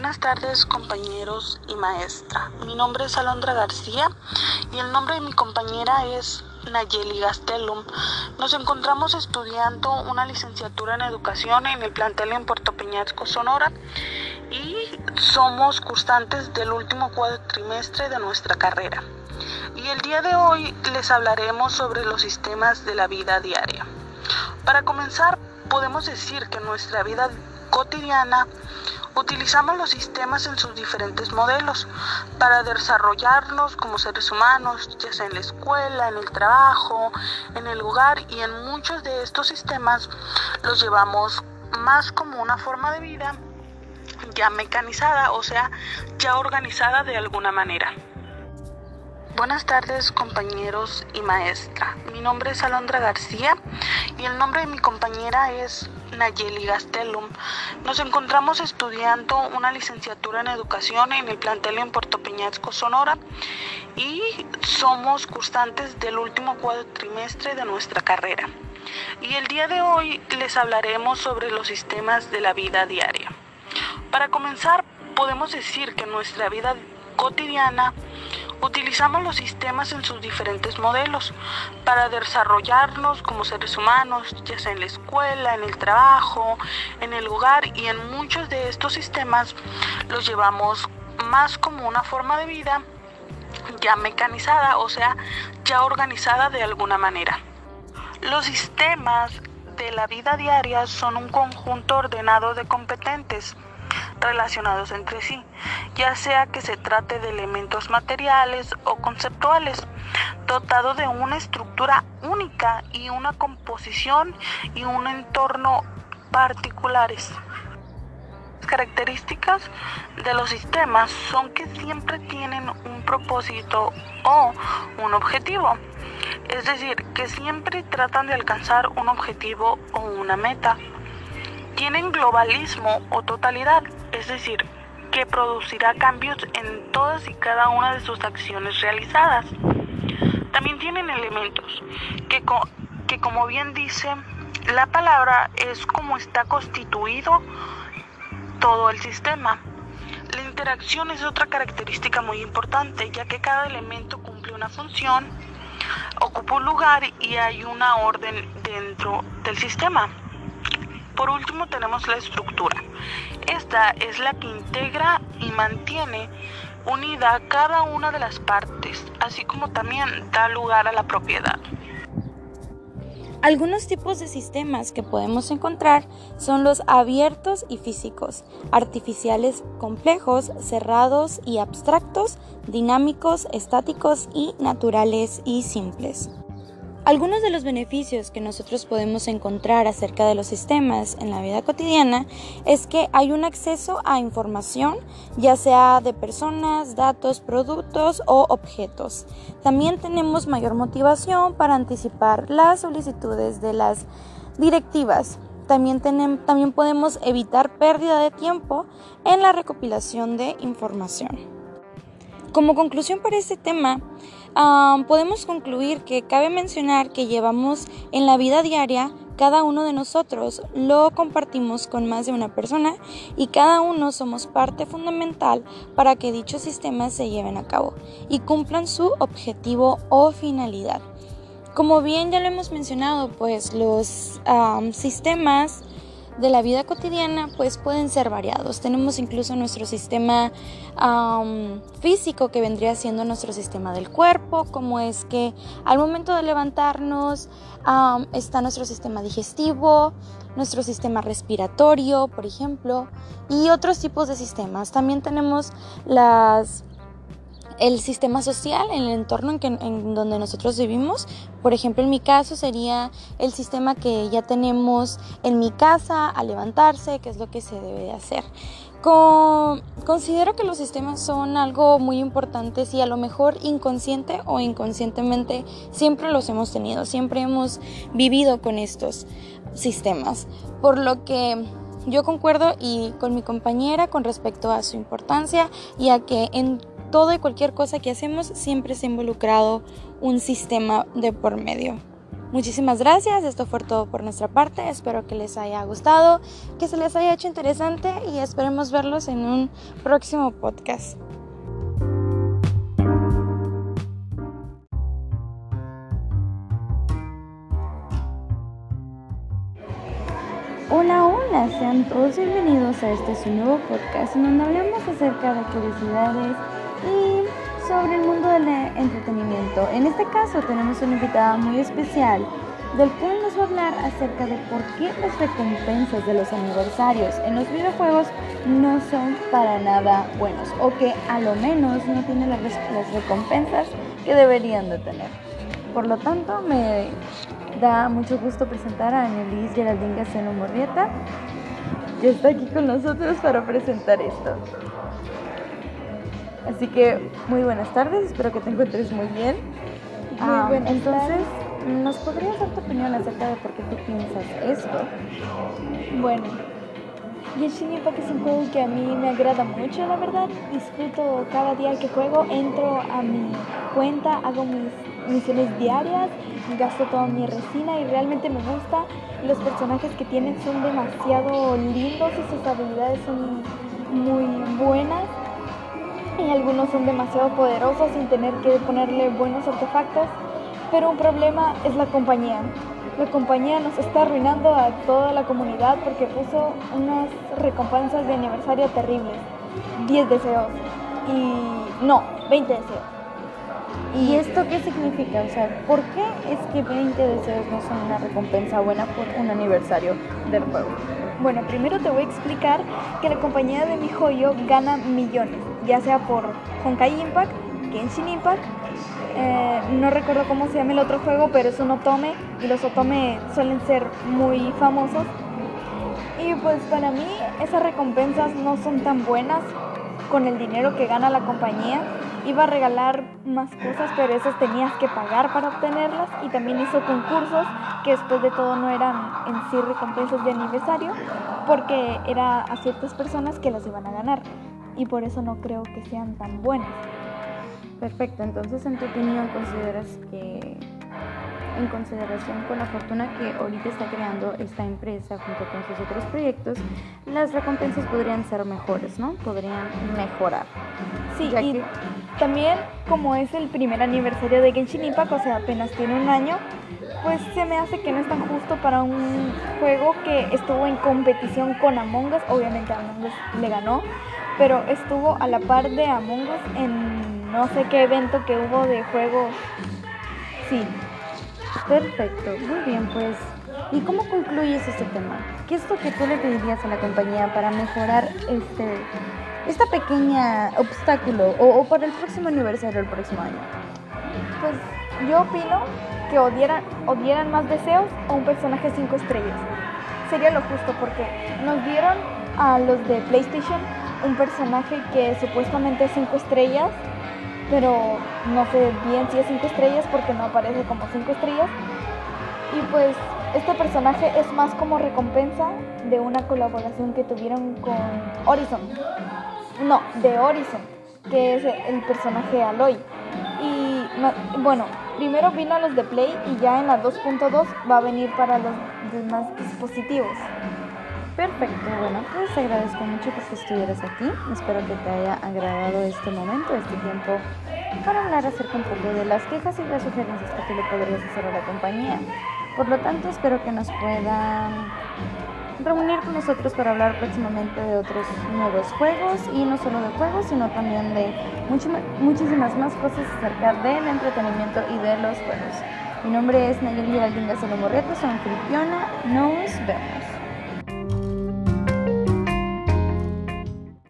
Buenas tardes compañeros y maestra. Mi nombre es Alondra García y el nombre de mi compañera es Nayeli Gastelum. Nos encontramos estudiando una licenciatura en educación en el plantel en Puerto Peñasco, Sonora y somos cursantes del último cuatrimestre de nuestra carrera. Y el día de hoy les hablaremos sobre los sistemas de la vida diaria. Para comenzar, podemos decir que nuestra vida cotidiana Utilizamos los sistemas en sus diferentes modelos para desarrollarnos como seres humanos, ya sea en la escuela, en el trabajo, en el lugar y en muchos de estos sistemas los llevamos más como una forma de vida ya mecanizada, o sea, ya organizada de alguna manera. Buenas tardes compañeros y maestra. Mi nombre es Alondra García y el nombre de mi compañera es Nayeli Gastelum. Nos encontramos estudiando una licenciatura en educación en el plantel en Puerto Peñasco, Sonora, y somos cursantes del último cuatrimestre de nuestra carrera. Y el día de hoy les hablaremos sobre los sistemas de la vida diaria. Para comenzar, podemos decir que nuestra vida cotidiana Utilizamos los sistemas en sus diferentes modelos para desarrollarnos como seres humanos, ya sea en la escuela, en el trabajo, en el hogar y en muchos de estos sistemas los llevamos más como una forma de vida ya mecanizada, o sea, ya organizada de alguna manera. Los sistemas de la vida diaria son un conjunto ordenado de competentes relacionados entre sí, ya sea que se trate de elementos materiales o conceptuales, dotado de una estructura única y una composición y un entorno particulares. Características de los sistemas son que siempre tienen un propósito o un objetivo, es decir, que siempre tratan de alcanzar un objetivo o una meta tienen globalismo o totalidad, es decir, que producirá cambios en todas y cada una de sus acciones realizadas. También tienen elementos que, que como bien dice la palabra es como está constituido todo el sistema. La interacción es otra característica muy importante, ya que cada elemento cumple una función, ocupa un lugar y hay una orden dentro del sistema. Por último tenemos la estructura. Esta es la que integra y mantiene unida cada una de las partes, así como también da lugar a la propiedad. Algunos tipos de sistemas que podemos encontrar son los abiertos y físicos, artificiales complejos, cerrados y abstractos, dinámicos, estáticos y naturales y simples. Algunos de los beneficios que nosotros podemos encontrar acerca de los sistemas en la vida cotidiana es que hay un acceso a información, ya sea de personas, datos, productos o objetos. También tenemos mayor motivación para anticipar las solicitudes de las directivas. También, también podemos evitar pérdida de tiempo en la recopilación de información. Como conclusión para este tema, podemos concluir que cabe mencionar que llevamos en la vida diaria, cada uno de nosotros lo compartimos con más de una persona y cada uno somos parte fundamental para que dichos sistemas se lleven a cabo y cumplan su objetivo o finalidad. Como bien ya lo hemos mencionado, pues los sistemas de la vida cotidiana pues pueden ser variados. Tenemos incluso nuestro sistema físico que vendría siendo nuestro sistema del cuerpo, como es que al momento de levantarnos está nuestro sistema digestivo, nuestro sistema respiratorio, por ejemplo, y otros tipos de sistemas. También tenemos las el sistema social, el entorno en, en, donde nosotros vivimos. Por ejemplo, en mi caso sería el sistema que ya tenemos en mi casa al levantarse, que es lo que se debe de hacer. considero que los sistemas son algo muy importante y a lo mejor inconsciente o inconscientemente siempre los hemos tenido, siempre hemos vivido con estos sistemas. Por lo que yo concuerdo y con mi compañera con respecto a su importancia y a que en todo y cualquier cosa que hacemos siempre ha involucrado un sistema de por medio. Muchísimas gracias, esto fue todo por nuestra parte, espero que les haya gustado, que se les haya hecho interesante y esperemos verlos en un próximo podcast. Hola, hola, sean todos bienvenidos a este su nuevo podcast en donde hablamos acerca de curiosidades sobre el mundo del entretenimiento. En este caso tenemos una invitada muy especial del cual nos va a hablar acerca de por qué las recompensas de los aniversarios en los videojuegos no son para nada buenos o que a lo menos no tienen las, recompensas que deberían de tener. Por lo tanto, me da mucho gusto presentar a Annelies Geraldine Gaceno Morrieta, que está aquí con nosotros para presentar esto. Así que muy buenas tardes, espero que te encuentres muy bien. Muy ah, buenas entonces, ¿nos podrías dar tu opinión acerca de por qué tú piensas esto? Bueno, Genshin Impact es un juego que a mí me agrada mucho, la verdad. Disfruto cada día que juego, entro a mi cuenta, hago mis misiones diarias, gasto toda mi resina y realmente me gusta. Los personajes que tienen son demasiado lindos y sus habilidades son muy buenas. Y algunos son demasiado poderosos sin tener que ponerle buenos artefactos. Pero un problema es la compañía. La compañía nos está arruinando a toda la comunidad porque puso unas recompensas de aniversario terribles. 10 deseos. Y no, 20 deseos. ¿Y esto qué significa? O sea, ¿por qué es que 20 deseos no son una recompensa buena por un aniversario del juego? Bueno, primero te voy a explicar que la compañía de mi joyo gana millones, ya sea por Honkai Impact, Genshin Impact, eh, no recuerdo cómo se llama el otro juego, pero es un otome y los otome suelen ser muy famosos. Y pues para mí esas recompensas no son tan buenas con el dinero que gana la compañía iba a regalar más cosas, pero esas tenías que pagar para obtenerlas y también hizo concursos que después de todo no eran en sí recompensas de aniversario porque era a ciertas personas que las iban a ganar y por eso no creo que sean tan buenas. Perfecto, entonces en tu opinión consideras que en consideración con la fortuna que ahorita está creando esta empresa junto con sus otros proyectos, las recompensas podrían ser mejores, ¿no? Podrían mejorar. Sí, y también como es el primer aniversario de Genshin Impact, o sea, apenas tiene un año, pues se me hace que no es tan justo para un juego que estuvo en competición con Among Us, obviamente Among Us le ganó, pero estuvo a la par de Among Us en no sé qué evento que hubo de juegos. Sí, Perfecto, muy bien, pues. ¿Y cómo concluyes este tema? ¿Qué es lo que tú le pedirías a la compañía para mejorar este, esta pequeña obstáculo o, para el próximo aniversario el próximo año? Pues yo opino que odieran, odieran más deseos o un personaje 5 estrellas. Sería lo justo porque nos dieron a los de PlayStation un personaje que supuestamente es 5 estrellas pero no sé bien si es 5 estrellas porque no aparece como 5 estrellas. Y pues este personaje es más como recompensa de una colaboración que tuvieron con Horizon. No, de Horizon, que es el personaje Aloy. Y bueno, primero vino a los de Play y ya en la 2.2 va a venir para los demás dispositivos. Perfecto, bueno, pues agradezco mucho que estuvieras aquí. Espero que te haya agradado este momento, este tiempo, para hablar acerca un poco de las quejas y las sugerencias que tú le podrías hacer a la compañía. Por lo tanto, espero que nos puedan reunir con nosotros para hablar próximamente de otros nuevos juegos y no solo de juegos, sino también de muchísimas más cosas acerca del entretenimiento y de los juegos. Mi nombre es Nayeli Valdinga Salomorreto, soy anfitriona. Nos vemos.